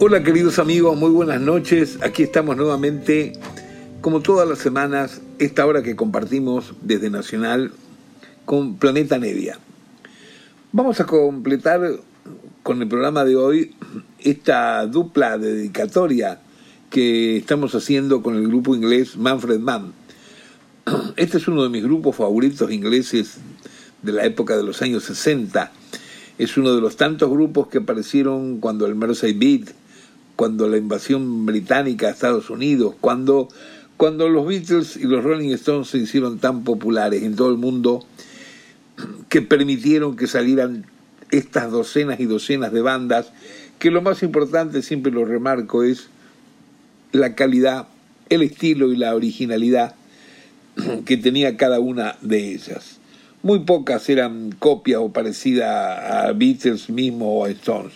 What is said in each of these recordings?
Hola queridos amigos, muy buenas noches. Aquí estamos nuevamente, como todas las semanas, esta hora que compartimos desde Nacional con Planeta Nevia. Vamos a completar con el programa de hoy esta dupla dedicatoria que estamos haciendo con el grupo inglés Manfred Mann. Este es uno de mis grupos favoritos ingleses de la época de los años 60. Es uno de los tantos grupos que aparecieron cuando el Mersey Beat, cuando la invasión británica a Estados Unidos, cuando, cuando los Beatles y los Rolling Stones se hicieron tan populares en todo el mundo que permitieron que salieran estas docenas y docenas de bandas, que lo más importante, siempre lo remarco, es la calidad, el estilo y la originalidad que tenía cada una de ellas. Muy pocas eran copias o parecidas a Beatles mismo o a Stones.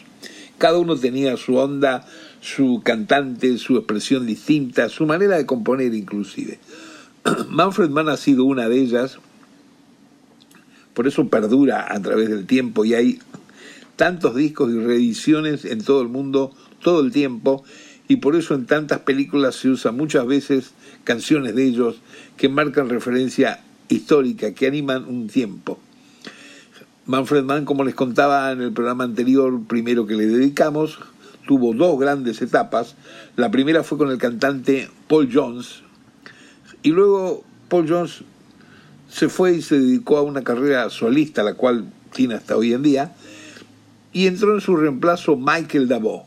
Cada uno tenía su onda, su cantante, su expresión distinta, su manera de componer inclusive. Manfred Mann ha sido una de ellas, por eso perdura a través del tiempo y hay tantos discos y reediciones en todo el mundo todo el tiempo y por eso en tantas películas se usan muchas veces canciones de ellos que marcan referencia histórica, que animan un tiempo. Manfred Mann, como les contaba en el programa anterior, primero que le dedicamos, tuvo dos grandes etapas. La primera fue con el cantante Paul Jones y luego Paul Jones se fue y se dedicó a una carrera solista, la cual tiene hasta hoy en día, y entró en su reemplazo Michael Davo.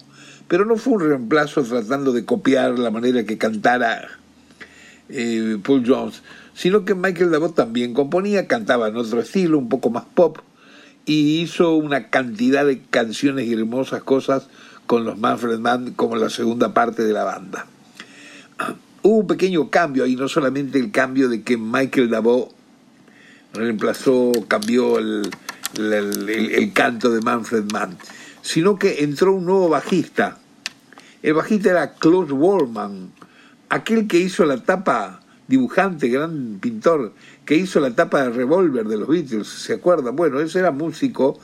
Pero no fue un reemplazo tratando de copiar la manera que cantara eh, Paul Jones, sino que Michael Davo también componía, cantaba en otro estilo, un poco más pop, y hizo una cantidad de canciones y hermosas cosas con los Manfred Mann como la segunda parte de la banda. Hubo un pequeño cambio ahí, no solamente el cambio de que Michael Davo reemplazó, cambió el, el, canto de Manfred Mann, sino que entró un nuevo bajista. El bajista era Klaus Worman, aquel que hizo la tapa, dibujante, gran pintor, que hizo la tapa de Revolver de los Beatles, ¿se acuerdan? Bueno, ese era músico,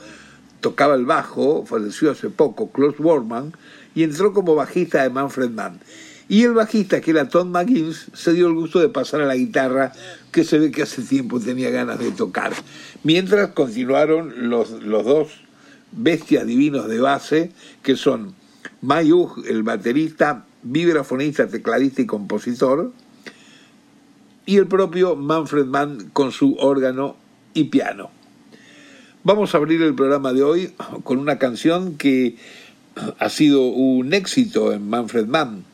tocaba el bajo, falleció hace poco, Klaus Worman, y entró como bajista de Manfred Mann. Y el bajista, que era Tom McGinnis, se dio el gusto de pasar a la guitarra, que se ve que hace tiempo tenía ganas de tocar. Mientras continuaron los, los dos bestias divinos de base, que son Mayug, el baterista, vibrafonista, tecladista y compositor, y el propio Manfred Mann con su órgano y piano. Vamos a abrir el programa de hoy con una canción que ha sido un éxito en Manfred Mann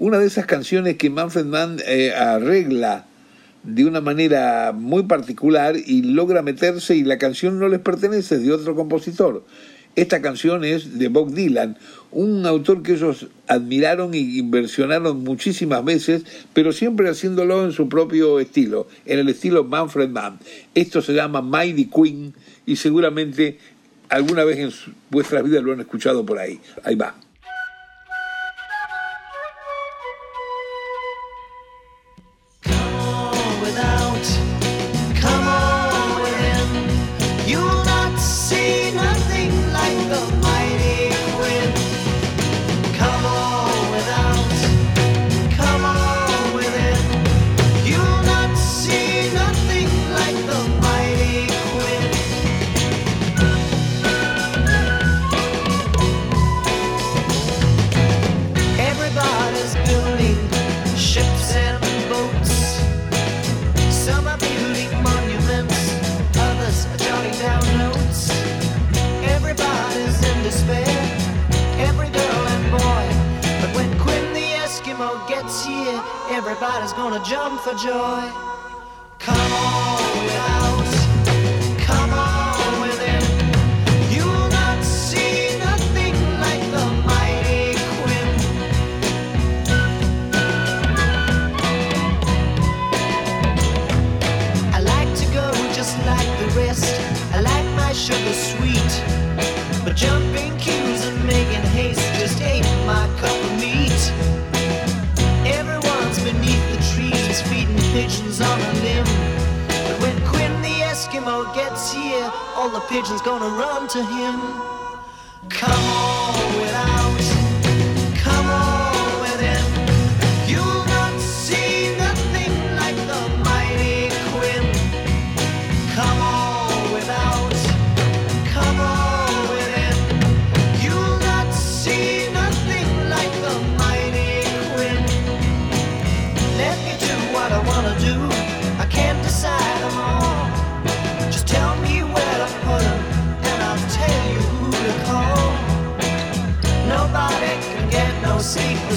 una de esas canciones que Manfred Mann eh, arregla de una manera muy particular y logra meterse y la canción no les pertenece, es de otro compositor. Esta canción es de Bob Dylan, un autor que ellos admiraron y inversionaron muchísimas veces, pero siempre haciéndolo en su propio estilo, en el estilo Manfred Mann. Esto se llama Mighty Queen y seguramente alguna vez en vuestras vidas lo han escuchado por ahí. Ahí va.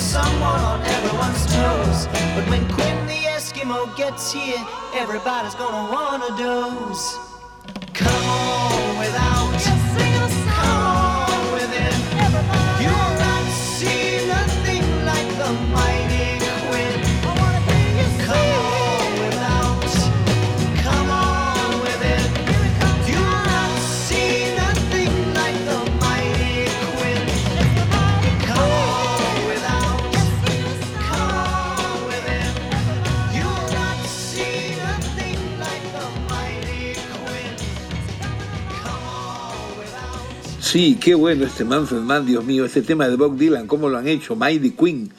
someone on everyone's toes. But when Quinn the Eskimo gets here, everybody's gonna wanna doze. Come on without. Sí, qué bueno este Manfred Mann, Dios mío, este tema de Bob Dylan, cómo lo han hecho, Mighty Queen.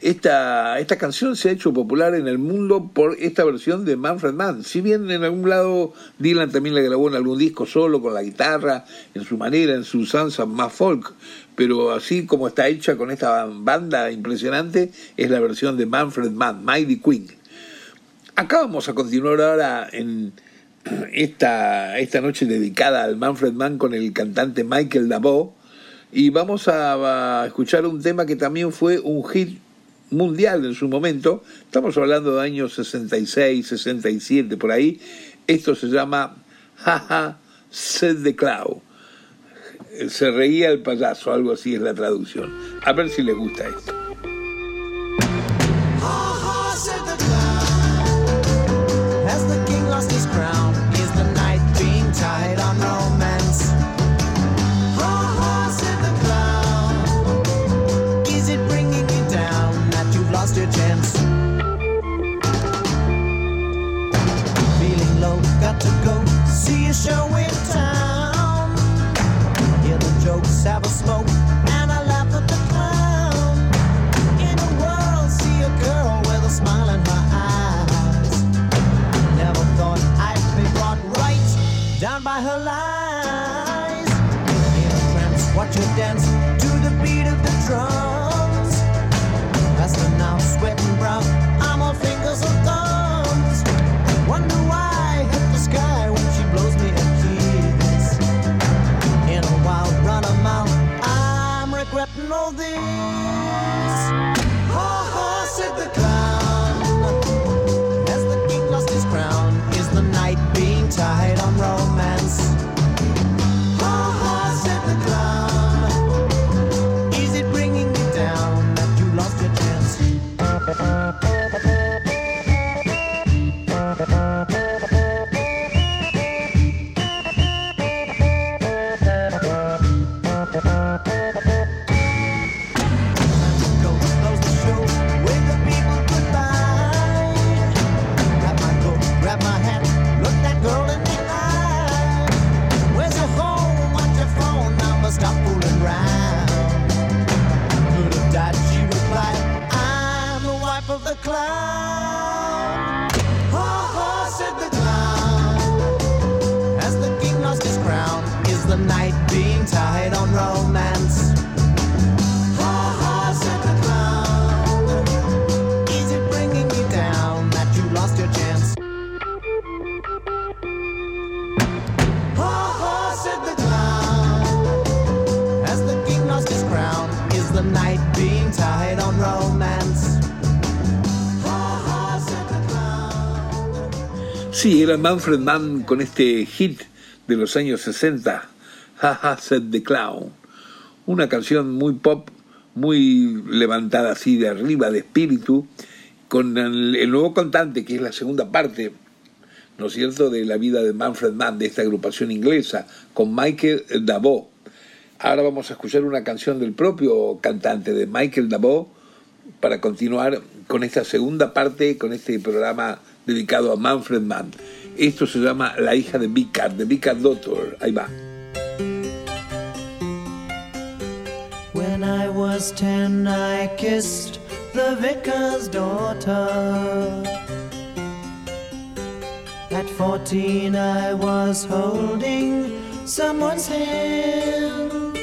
Esta, esta canción se ha hecho popular en el mundo por esta versión de Manfred Mann. Si bien en algún lado Dylan también la grabó en algún disco solo, con la guitarra, en su manera, en su usanza más folk, pero así como está hecha con esta banda impresionante, es la versión de Manfred Mann, Mighty Queen. Acá vamos a continuar ahora en esta, esta noche dedicada al Manfred Mann con el cantante Michael Dabo. Y vamos a, a, escuchar un tema que también fue un hit mundial en su momento. Estamos hablando de años 66, 67, por ahí. Esto se llama Jaja Set the Cloud. Se reía el payaso, algo así es la traducción. A ver si les gusta esto. strong. Era Manfred Mann con este hit de los años 60, Haha Said the Clown. Una canción muy pop, muy levantada así de arriba, de espíritu, con el, nuevo cantante, que es la segunda parte, ¿no es cierto?, de la vida de Manfred Mann, de esta agrupación inglesa, con Michael Dabo. Ahora vamos a escuchar una canción del propio cantante, de Michael Dabo, para continuar con esta segunda parte, con este programa dedicado a Manfred Mann. Esto se llama La hija de Vicar, de Vicar Doctor. Ahí va. When I was ten, I kissed the vicar's daughter. At fourteen, I was holding someone's hand.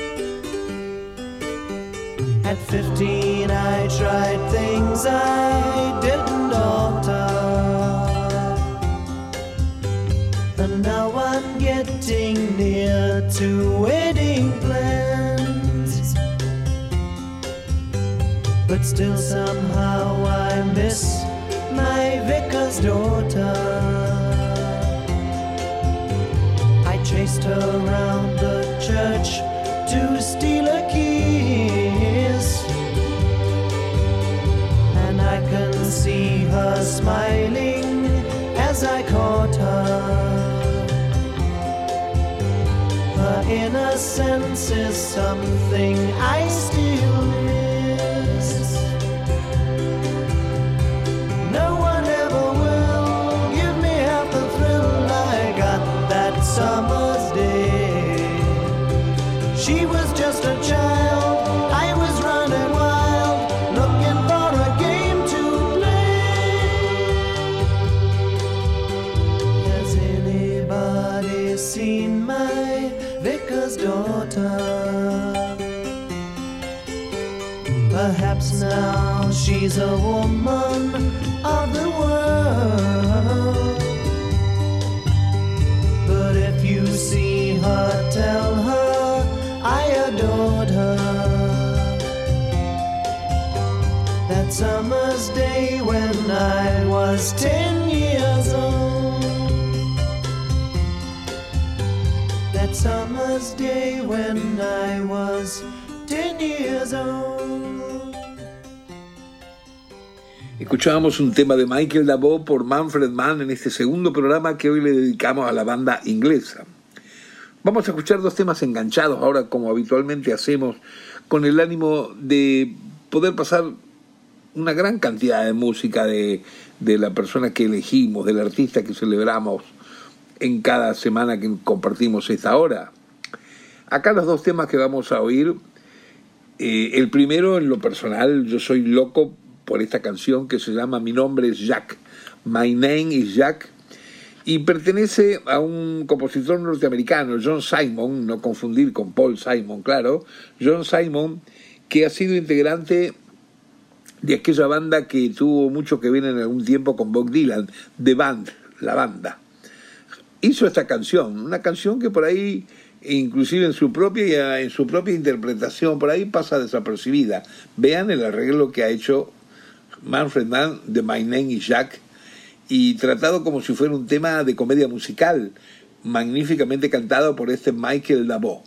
At fifteen, I tried things I didn't alter. Now I'm getting near to wedding plans. But still, somehow, I miss my vicar's daughter. I chased her around the church to steal a kiss. And I can see her smiling as I caught her innocence is something I still she's a woman Escuchábamos un tema de Michael Dabo por Manfred Mann en este segundo programa que hoy le dedicamos a la banda inglesa. Vamos a escuchar dos temas enganchados ahora como habitualmente hacemos con el ánimo de poder pasar una gran cantidad de música de, de la persona que elegimos, del artista que celebramos en cada semana que compartimos esta hora. Acá los dos temas que vamos a oír, eh, el primero en lo personal, yo soy loco por esta canción que se llama Mi nombre es Jack, My Name is Jack, y pertenece a un compositor norteamericano, John Simon, no confundir con Paul Simon, claro, John Simon, que ha sido integrante de aquella banda que tuvo mucho que ver en algún tiempo con Bob Dylan, The Band, la banda hizo esta canción, una canción que por ahí, inclusive en su propia, en su propia interpretación, por ahí pasa desapercibida. Vean el arreglo que ha hecho Manfred Mann de My Name is Jack y tratado como si fuera un tema de comedia musical, magníficamente cantado por este Michael Dabo.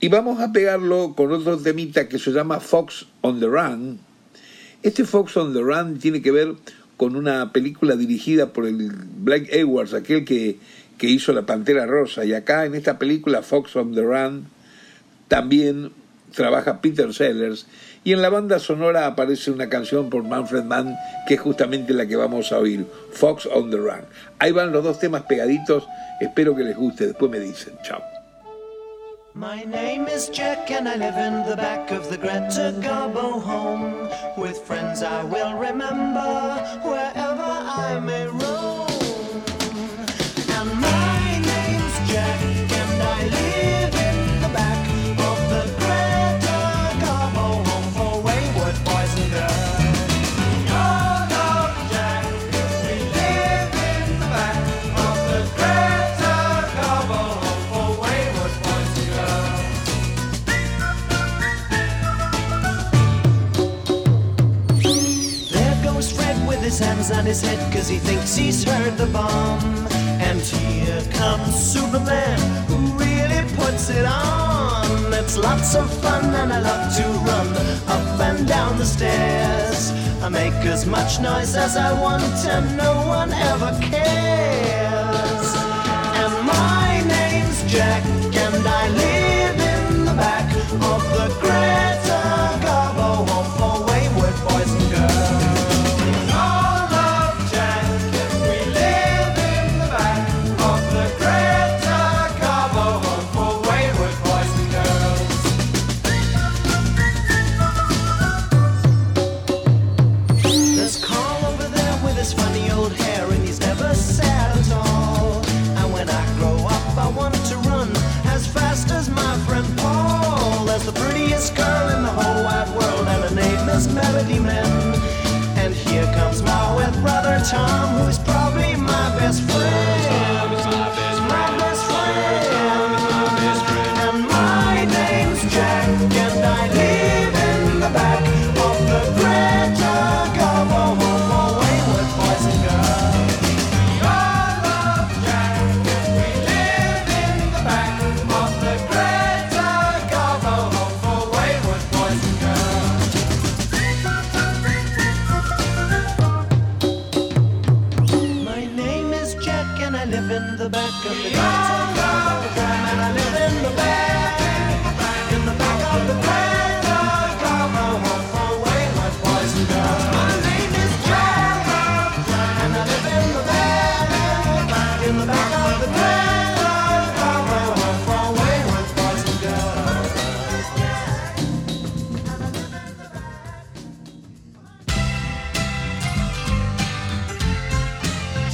Y vamos a pegarlo con otro temita que se llama Fox on the Run. Este Fox on the Run tiene que ver con una película dirigida por el Black Edwards, aquel que, que hizo La Pantera Rosa. Y acá en esta película, Fox on the Run, también trabaja Peter Sellers. Y en la banda sonora aparece una canción por Manfred Mann, que es justamente la que vamos a oír, Fox on the Run. Ahí van los dos temas pegaditos, espero que les guste, después me dicen, chao. on his head cause he thinks he's heard the bomb. And here comes Superman who really puts it on. It's lots of fun and I love to run up and down the stairs. I make as much noise as I want and no one ever cares. And my name's Jack and I live in the back of the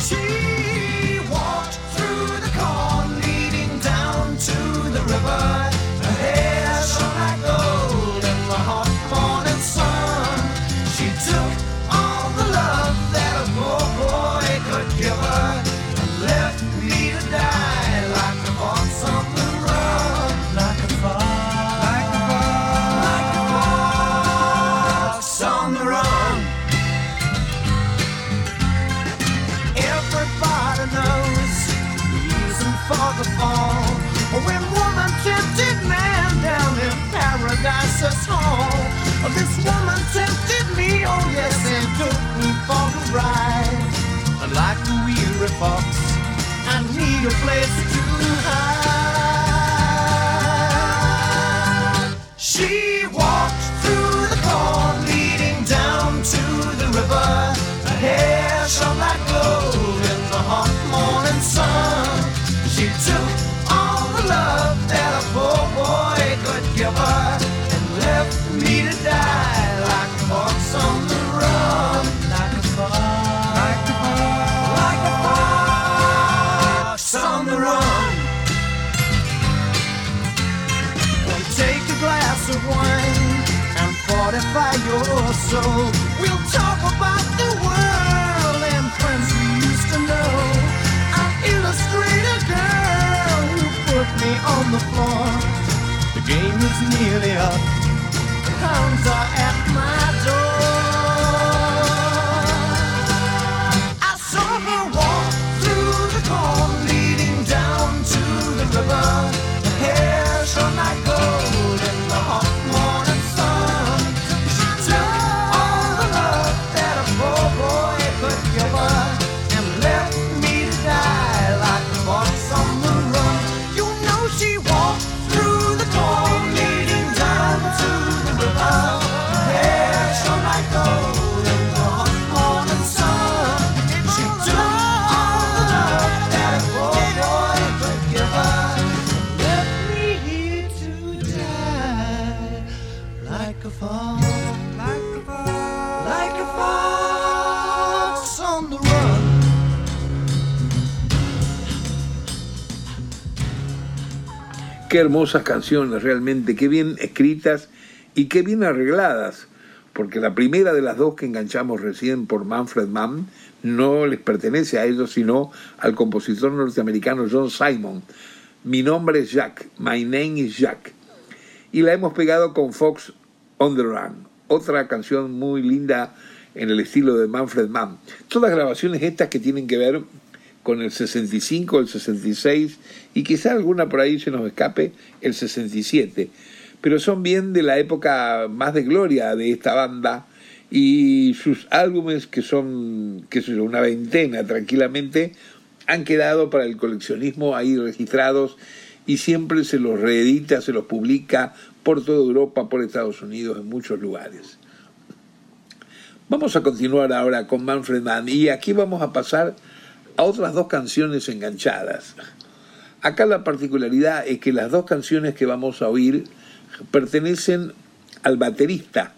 she A place to hide. We'll talk about the world and friends we used to know. Girl who put me on the floor. The game is nearly up. The hounds are Hermosas canciones realmente, qué bien escritas y qué bien arregladas, porque la primera de las dos que enganchamos recién por Manfred Mann no les pertenece a ellos, sino al compositor norteamericano John Simon. Mi nombre es Jack, My Name is Jack. Y la hemos pegado con Fox on the Run, otra canción muy linda en el estilo de Manfred Mann. Todas las grabaciones estas que tienen que ver con el 65, el 66 y quizá alguna por ahí se nos escape, el 67. Pero son bien de la época más de gloria de esta banda y sus álbumes, que son, sé yo, una veintena tranquilamente, han quedado para el coleccionismo ahí registrados y siempre se los reedita, se los publica por toda Europa, por Estados Unidos, en muchos lugares. Vamos a continuar ahora con Manfred Mann y aquí vamos a pasar a otras dos canciones enganchadas. Acá la particularidad es que las dos canciones que vamos a oír pertenecen al baterista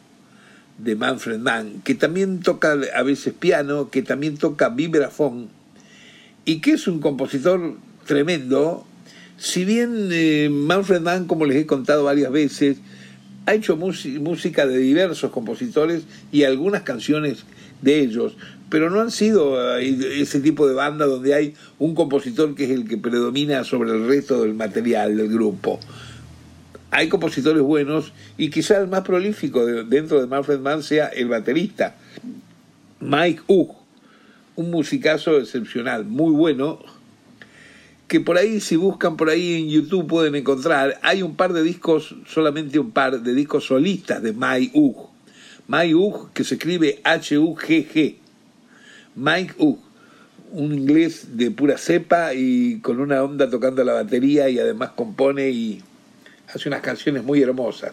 de Manfred Mann, que también toca a veces piano, que también toca vibrafón y que es un compositor tremendo si bien eh, Manfred Mann, como les he contado varias veces, ha hecho música de diversos compositores y algunas canciones de ellos, pero no han sido eh, ese tipo de banda donde hay un compositor que es el que predomina sobre el resto del material del grupo. Hay compositores buenos y quizá el más prolífico dentro de Manfred Mann sea el baterista, Mike Ugg, un musicazo excepcional, muy bueno, que por ahí, si buscan por ahí en YouTube, pueden encontrar. Hay un par de discos, solamente un par de discos solistas de Mike Ugg. Mike Ugg, que se escribe H-U-G-G. Mike Ugg, un inglés de pura cepa y con una onda tocando la batería y además compone y hace unas canciones muy hermosas.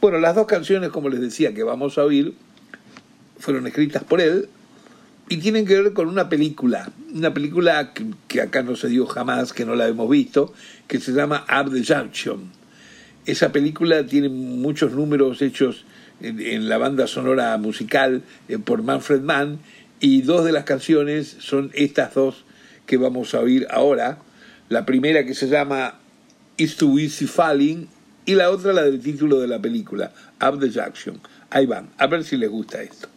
Bueno, las dos canciones, como les decía, que vamos a oír, fueron escritas por él y tienen que ver con una película, una película que, acá no se dio jamás, que no la hemos visto, que se llama Up the Junction. Esa película tiene muchos números hechos en, la banda sonora musical eh, por Manfred Mann y dos de las canciones son estas dos que vamos a oír ahora. La primera que se llama It's Too Easy Falling y la otra la del título de la película, Up the Junction. Ahí van, a ver si les gusta esto.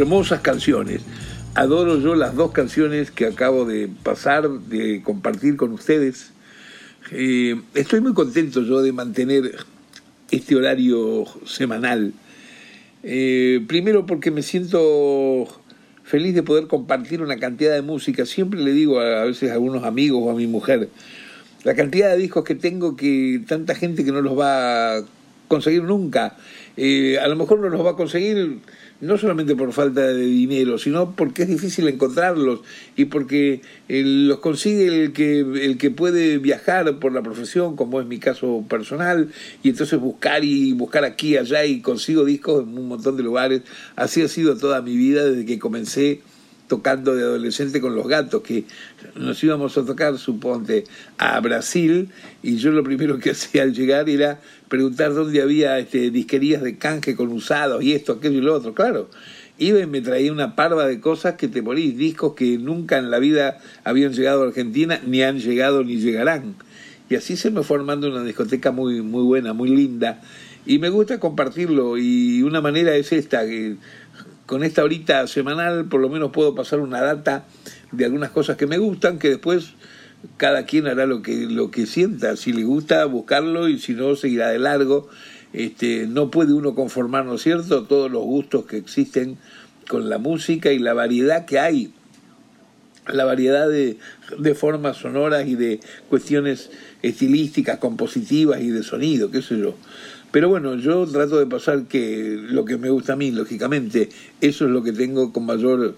Hermosas canciones. Adoro yo las dos canciones que acabo de pasar, de compartir con ustedes. Eh, estoy muy contento yo de mantener este horario semanal. Eh, primero porque me siento feliz de poder compartir una cantidad de música. Siempre le digo a, veces a algunos amigos o a mi mujer, la cantidad de discos que tengo que tanta gente que no los va a conseguir nunca. Eh, a lo mejor no los va a conseguir no solamente por falta de dinero, sino porque es difícil encontrarlos y porque eh, los consigue el que, el que puede viajar por la profesión, como es mi caso personal, y entonces buscar y buscar aquí allá y consigo discos en un montón de lugares. Así ha sido toda mi vida desde que comencé tocando de adolescente con los gatos, que nos íbamos a tocar, suponte, a Brasil, y yo lo primero que hacía al llegar era preguntar dónde había este, disquerías de canje con usados y esto, aquello y lo otro, claro. Iba y me traía una parva de cosas que te morís, discos que nunca en la vida habían llegado a Argentina, ni han llegado ni llegarán. Y así se me fue formando una discoteca muy, muy buena, muy linda. Y me gusta compartirlo y una manera es esta, que con esta horita semanal por lo menos puedo pasar una data de algunas cosas que me gustan, que después cada quien hará lo que, lo que sienta, si le gusta buscarlo y si no seguirá de largo. Este, no puede uno conformar, ¿no es cierto?, todos los gustos que existen con la música y la variedad que hay, la variedad de, de formas sonoras y de cuestiones estilísticas, compositivas y de sonido, qué sé yo. Pero bueno, yo trato de pasar que lo que me gusta a mí, lógicamente, eso es lo que tengo con mayor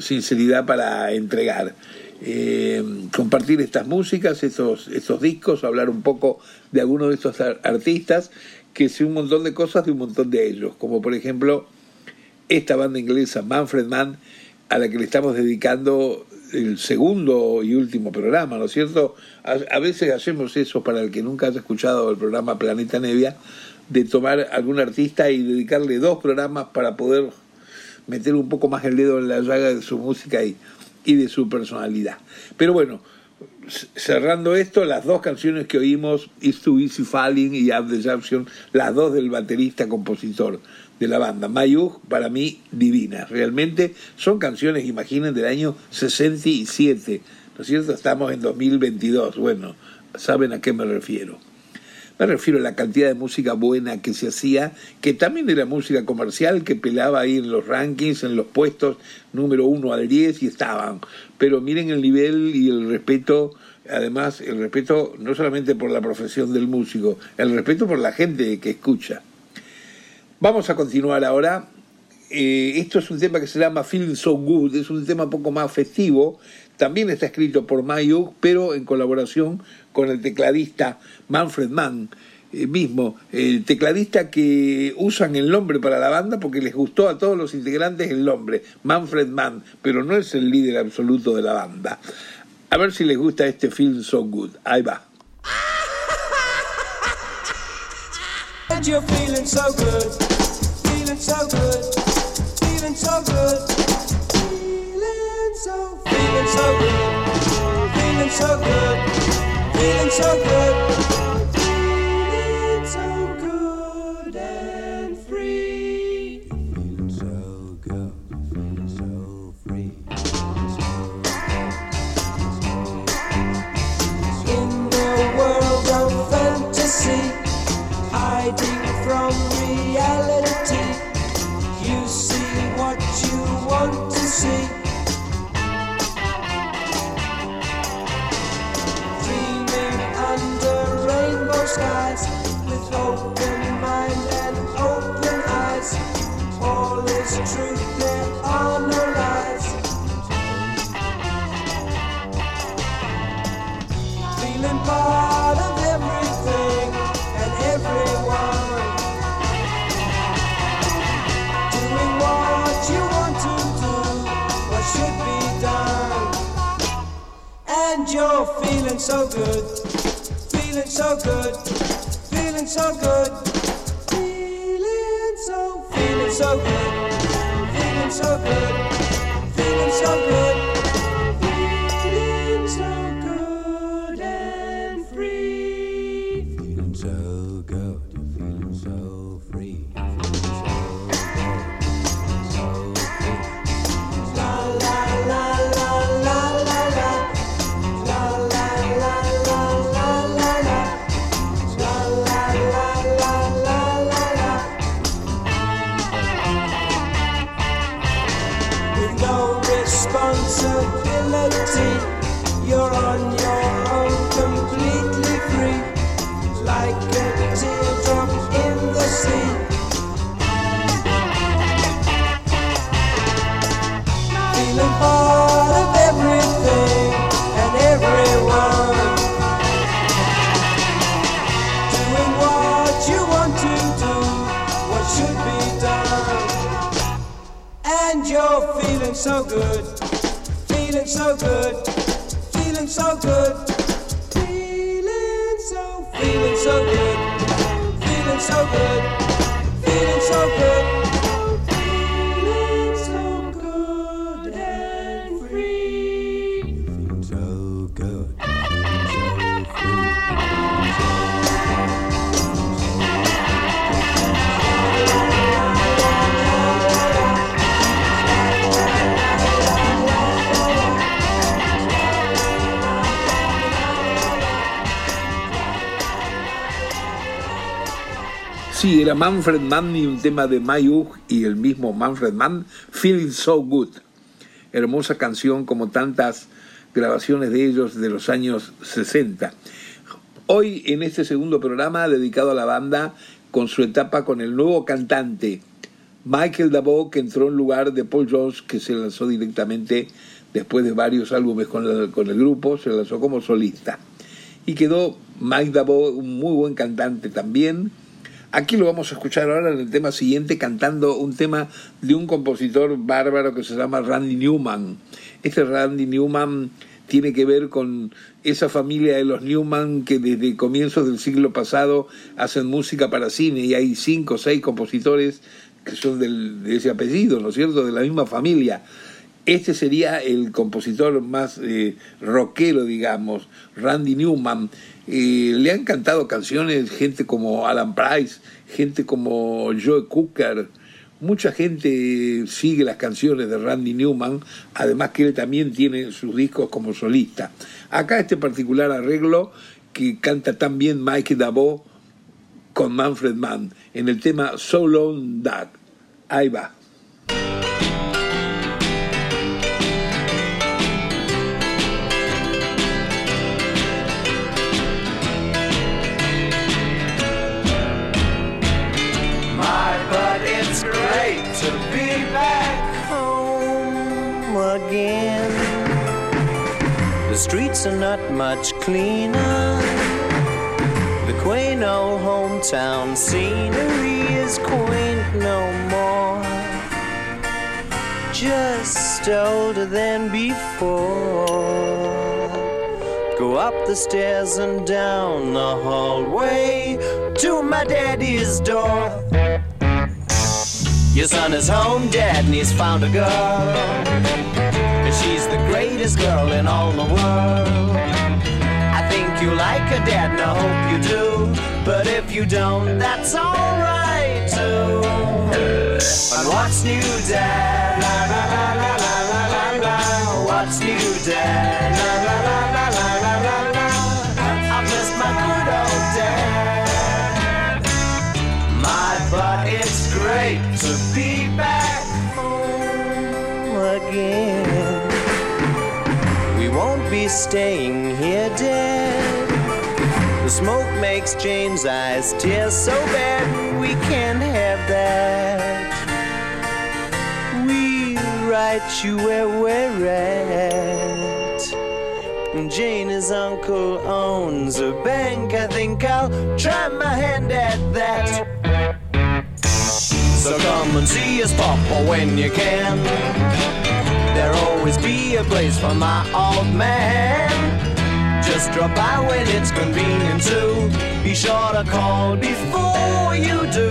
sinceridad para entregar. Eh, compartir estas músicas, estos, estos discos, hablar un poco de algunos de estos artistas, que sé un montón de cosas de un montón de ellos, como por ejemplo esta banda inglesa Manfred Mann, a la que le estamos dedicando el segundo y último programa, ¿no es cierto? A, veces hacemos eso para el que nunca haya escuchado el programa Planeta Nevia, de tomar algún artista y dedicarle dos programas para poder meter un poco más el dedo en la llaga de su música y, y de su personalidad. Pero bueno, cerrando esto, las dos canciones que oímos, Is Too Easy Falling y Up the las dos del baterista compositor de la banda. Mayug, para mí, divinas. Realmente son canciones, imaginen, del año 67. ¿No es cierto? Estamos en 2022. Bueno, saben a qué me refiero. Me refiero a la cantidad de música buena que se hacía, que también era música comercial, que pelaba ahí en los rankings, en los puestos número 1 al 10 y estaban. Pero miren el nivel y el respeto, además el respeto no solamente por la profesión del músico, el respeto por la gente que escucha. Vamos a continuar ahora. Eh, esto es un tema que se llama Feeling So Good, es un tema un poco más festivo. También está escrito por Mayuk, pero en colaboración con el tecladista Manfred Mann eh, mismo, el tecladista que usan el nombre para la banda porque les gustó a todos los integrantes el nombre, Manfred Mann, pero no es el líder absoluto de la banda. A ver si les gusta este Feeling So Good. Ahí va. And you're feeling so good, feeling so good, feeling so good, feeling so, feeling so good, feeling so good, feeling so good. open mind and open eyes. All is truth, there are no lies. Feeling part of everything and everyone. Doing what you want to do, what should be done. And you're feeling so good, feeling so good feeling so good, feeling so, feeling so good, feeling so good, feeling so good. So good, feeling so good, feeling so good, feeling so, feeling so good, feeling so good, Sí, era Manfred Mann y un tema de Mayug y el mismo Manfred Mann, Feeling So Good. Hermosa canción como tantas grabaciones de ellos de los años 60. Hoy en este segundo programa dedicado a la banda con su etapa con el nuevo cantante Michael Dabo que entró en lugar de Paul Jones que se lanzó directamente después de varios álbumes con el, con el grupo, se lanzó como solista. Y quedó Mike Dabo, un muy buen cantante también. Aquí lo vamos a escuchar ahora en el tema siguiente cantando un tema de un compositor bárbaro que se llama Randy Newman. Este Randy Newman tiene que ver con esa familia de los Newman que desde comienzos del siglo pasado hacen música para cine y hay cinco o seis compositores que son del, de ese apellido, ¿no es cierto?, de la misma familia. Este sería el compositor más eh, rockero, digamos, Randy Newman. Eh, le han cantado canciones gente como Alan Price, gente como Joe Cooker. Mucha gente sigue las canciones de Randy Newman, además que él también tiene sus discos como solista. Acá este particular arreglo que canta también Mike Dabo con Manfred Mann en el tema So Long Dog. Ahí va. The streets are not much cleaner. The quaint old hometown scenery is quaint no more. Just older than before. Go up the stairs and down the hallway to my daddy's door. Your son is home, dad, and he's found a girl. And she's the greatest girl in all the world. I think you like her, dad, and I hope you do. But if you don't, that's alright too. And what's new, dad? La la la la la la la la. What's new, dad? La la la la la la la la. I miss my good old dad. My, but it's great to be back home again. We won't be staying here dead. The smoke makes Jane's eyes tear so bad we can't have that. We write you where we're at. Jane's uncle owns a bank. I think I'll try my hand at that. So come and see us, Papa, when you can. There'll always be a place for my old man. Just drop by when it's convenient to. Be sure to call before you do.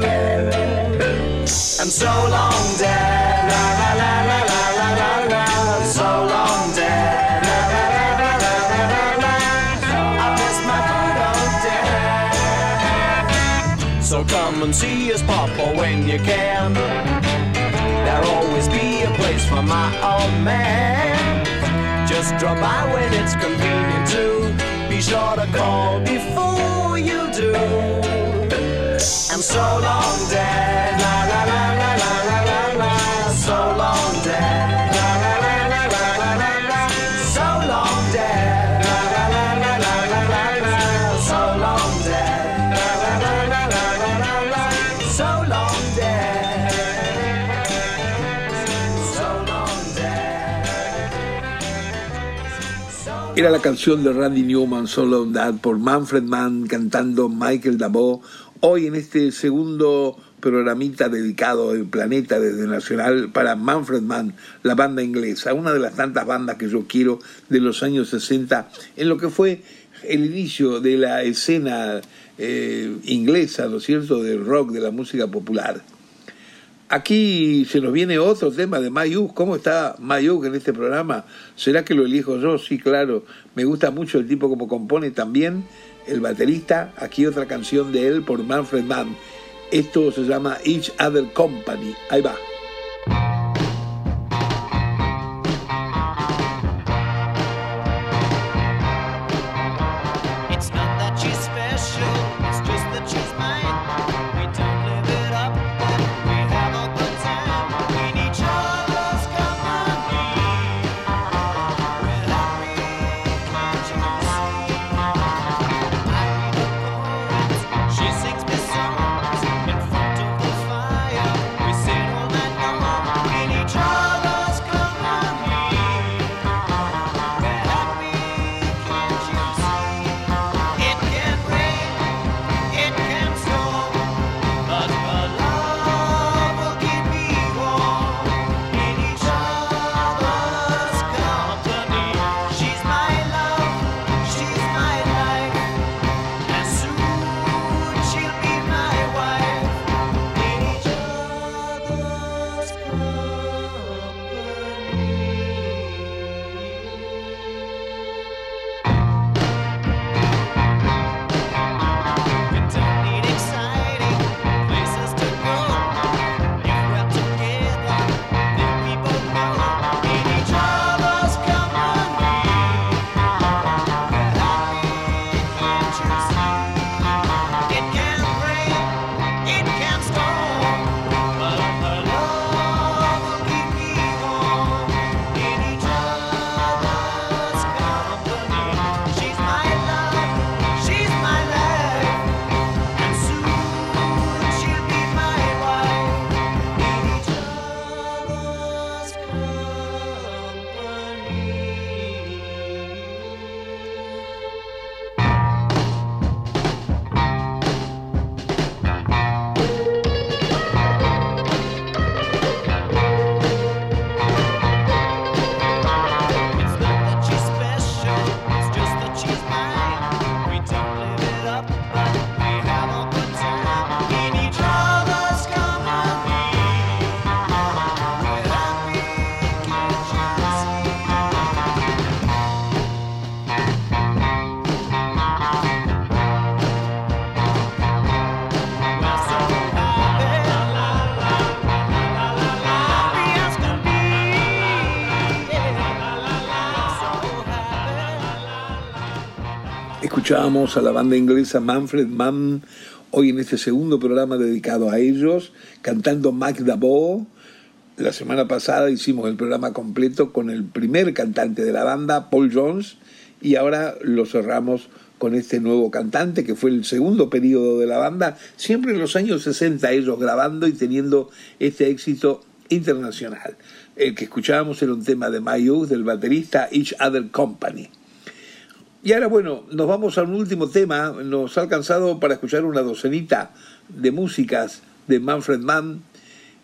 And so long, Dad. La la la la la la la la. So long, Dad. So come and see us, Papa, when you can. Be a place for my old man. Just drop by when it's convenient to. Be sure to call before you do. And so long, Dad. La la la la Era la canción de Randy Newman, Solo That, por Manfred Mann cantando Michael Dabo. Hoy en este segundo programita dedicado al planeta desde Nacional para Manfred Mann, la banda inglesa, una de las tantas bandas que yo quiero de los años 60, en lo que fue el inicio de la escena eh, inglesa, ¿no es cierto?, del rock, de la música popular. Aquí se nos viene otro tema de Mayuk. ¿Cómo está Mayuk en este programa? ¿Será que lo elijo yo? Sí, claro. Me gusta mucho el tipo como compone también, el baterista. Aquí otra canción de él por Manfred Mann. Esto se llama Each Other Company. Ahí va. Escuchábamos a la banda inglesa Manfred Mann hoy en este segundo programa dedicado a ellos, cantando Mac Dabo. La semana pasada hicimos el programa completo con el primer cantante de la banda, Paul Jones, y ahora lo cerramos con este nuevo cantante que fue el segundo periodo de la banda, siempre en los años 60 ellos grabando y teniendo este éxito internacional. El que escuchábamos era un tema de My Youth del baterista Each Other Company. Y ahora, bueno, nos vamos a un último tema. Nos ha alcanzado para escuchar una docenita de músicas de Manfred Mann.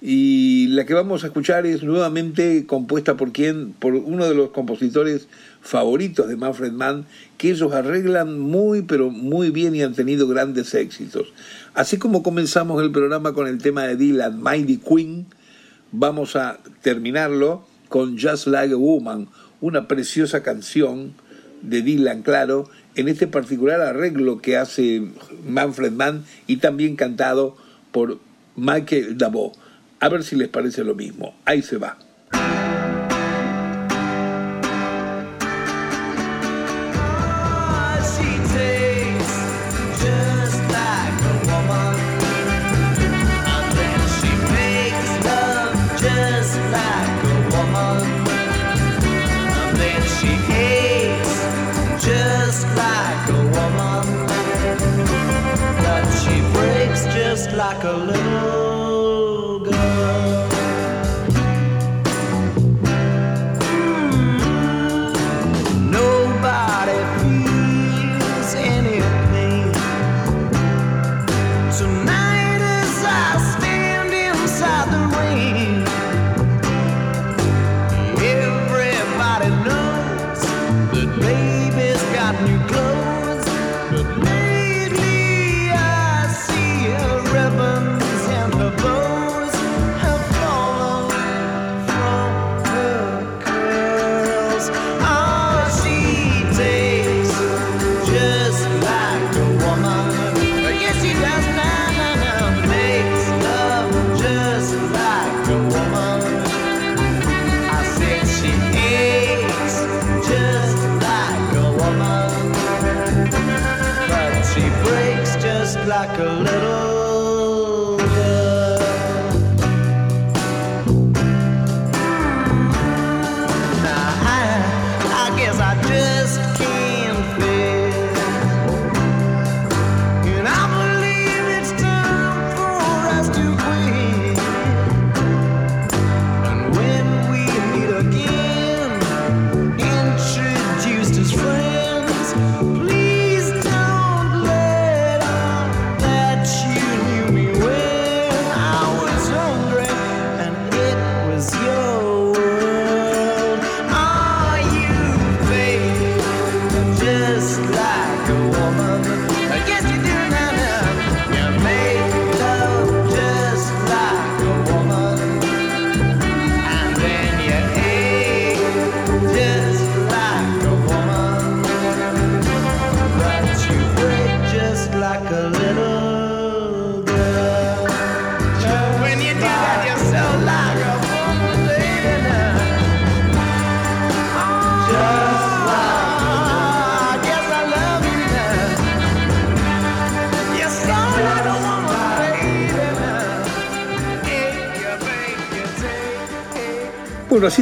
Y la que vamos a escuchar es nuevamente compuesta por quien, por uno de los compositores favoritos de Manfred Mann, que ellos arreglan muy, pero muy bien y han tenido grandes éxitos. Así como comenzamos el programa con el tema de Dylan, Mighty Queen, vamos a terminarlo con Just Like a Woman, una preciosa canción de Dylan, claro, en este particular arreglo que hace Manfred Mann y también cantado por Michael Dabo. A ver si les parece lo mismo. Ahí se va. Like a little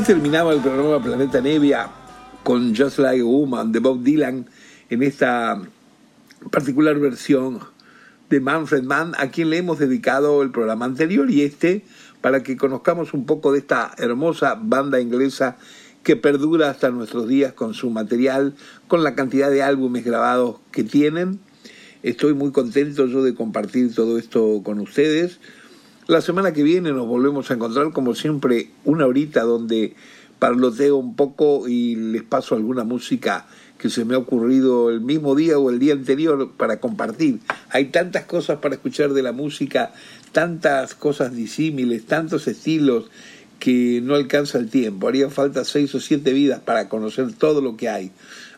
terminaba el programa Planeta Nevia con Just Like a Woman de Bob Dylan en esta particular versión de Manfred Mann, a quien le hemos dedicado el programa anterior y este para que conozcamos un poco de esta hermosa banda inglesa que perdura hasta nuestros días con su material, con la cantidad de álbumes grabados que tienen. Estoy muy contento yo de compartir todo esto con ustedes. La semana que viene nos volvemos a encontrar, como siempre, una horita donde parloteo un poco y les paso alguna música que se me ha ocurrido el mismo día o el día anterior para compartir. Hay tantas cosas para escuchar de la música, tantas cosas disímiles, tantos estilos que no alcanza el tiempo. Haría falta seis o siete vidas para conocer todo lo que hay.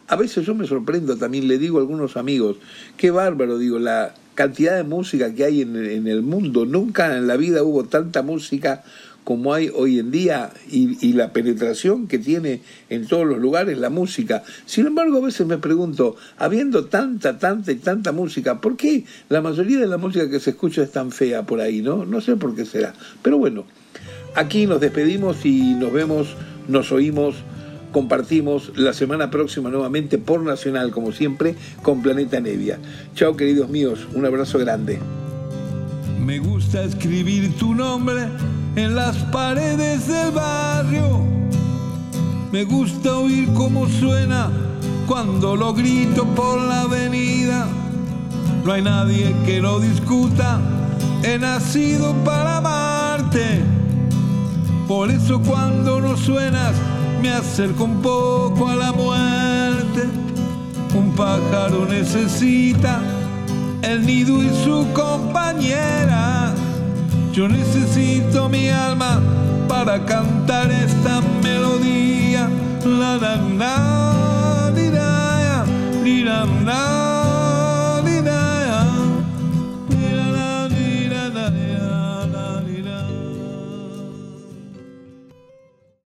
A veces yo me sorprendo también, le digo a algunos amigos, qué bárbaro, digo, la cantidad de música que hay en, en el mundo. Nunca en la vida hubo tanta música como hay hoy en día y, y, la penetración que tiene en todos los lugares la música. Sin embargo, a veces me pregunto, habiendo tanta, tanta y tanta música, ¿por qué la mayoría de la música que se escucha es tan fea por ahí? No, no sé por qué será. Pero bueno, aquí nos despedimos y nos vemos, nos oímos compartimos la semana próxima nuevamente por Nacional, como siempre, con Planeta Nevia. Chao, queridos míos, un abrazo grande. Me gusta escribir tu nombre en las paredes del barrio. Me gusta oír cómo suena cuando lo grito por la avenida. No hay nadie que lo discuta. He nacido para amarte. Por eso cuando no suenas me acerco un poco a la muerte. Un pájaro necesita el nido y su compañera. Yo necesito mi alma para cantar esta melodía. La la la, da, da.